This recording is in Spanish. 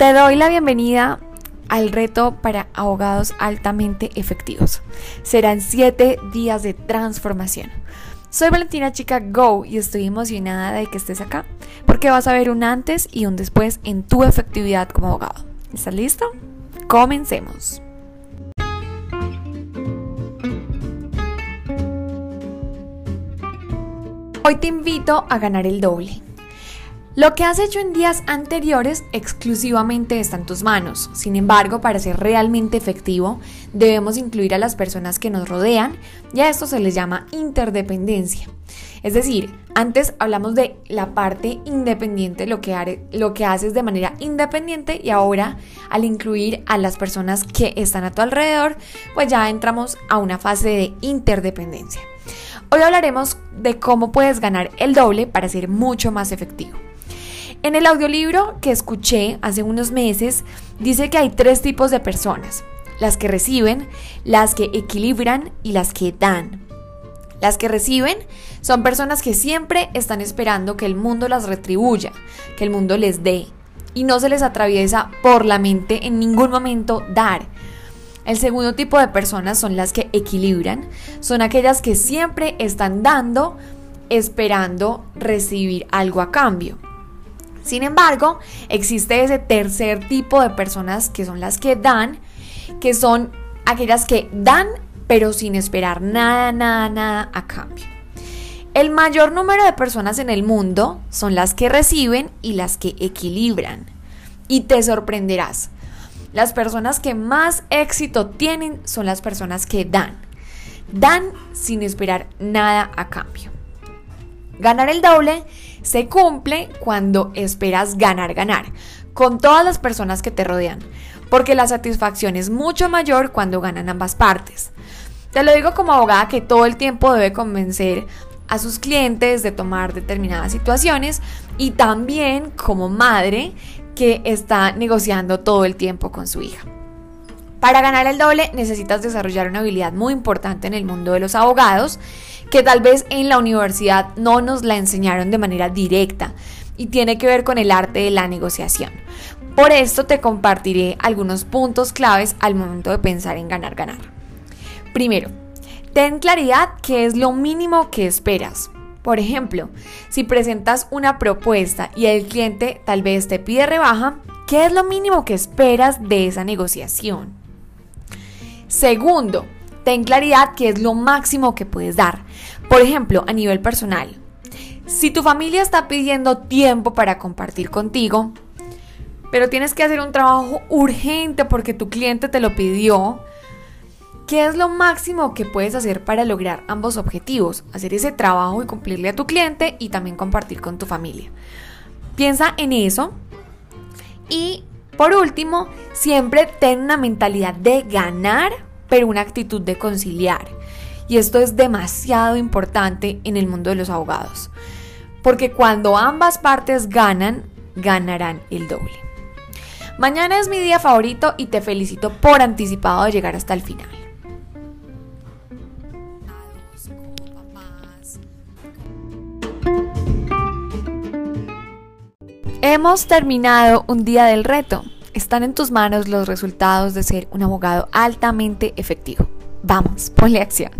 Te doy la bienvenida al reto para abogados altamente efectivos. Serán 7 días de transformación. Soy Valentina Chica Go y estoy emocionada de que estés acá porque vas a ver un antes y un después en tu efectividad como abogado. ¿Estás listo? Comencemos. Hoy te invito a ganar el doble. Lo que has hecho en días anteriores exclusivamente está en tus manos. Sin embargo, para ser realmente efectivo, debemos incluir a las personas que nos rodean y a esto se les llama interdependencia. Es decir, antes hablamos de la parte independiente, lo que, lo que haces de manera independiente y ahora al incluir a las personas que están a tu alrededor, pues ya entramos a una fase de interdependencia. Hoy hablaremos de cómo puedes ganar el doble para ser mucho más efectivo. En el audiolibro que escuché hace unos meses, dice que hay tres tipos de personas. Las que reciben, las que equilibran y las que dan. Las que reciben son personas que siempre están esperando que el mundo las retribuya, que el mundo les dé. Y no se les atraviesa por la mente en ningún momento dar. El segundo tipo de personas son las que equilibran, son aquellas que siempre están dando esperando recibir algo a cambio. Sin embargo, existe ese tercer tipo de personas que son las que dan, que son aquellas que dan pero sin esperar nada, nada, nada a cambio. El mayor número de personas en el mundo son las que reciben y las que equilibran. Y te sorprenderás. Las personas que más éxito tienen son las personas que dan. Dan sin esperar nada a cambio. Ganar el doble se cumple cuando esperas ganar, ganar, con todas las personas que te rodean, porque la satisfacción es mucho mayor cuando ganan ambas partes. Te lo digo como abogada que todo el tiempo debe convencer a sus clientes de tomar determinadas situaciones y también como madre que está negociando todo el tiempo con su hija. Para ganar el doble necesitas desarrollar una habilidad muy importante en el mundo de los abogados que tal vez en la universidad no nos la enseñaron de manera directa y tiene que ver con el arte de la negociación. Por esto te compartiré algunos puntos claves al momento de pensar en ganar ganar. Primero, ten claridad qué es lo mínimo que esperas. Por ejemplo, si presentas una propuesta y el cliente tal vez te pide rebaja, ¿qué es lo mínimo que esperas de esa negociación? Segundo, ten claridad qué es lo máximo que puedes dar. Por ejemplo, a nivel personal, si tu familia está pidiendo tiempo para compartir contigo, pero tienes que hacer un trabajo urgente porque tu cliente te lo pidió, ¿qué es lo máximo que puedes hacer para lograr ambos objetivos? Hacer ese trabajo y cumplirle a tu cliente y también compartir con tu familia. Piensa en eso y por último, siempre ten una mentalidad de ganar, pero una actitud de conciliar. Y esto es demasiado importante en el mundo de los abogados. Porque cuando ambas partes ganan, ganarán el doble. Mañana es mi día favorito y te felicito por anticipado de llegar hasta el final. Hemos terminado un día del reto. Están en tus manos los resultados de ser un abogado altamente efectivo. Vamos, ponle acción.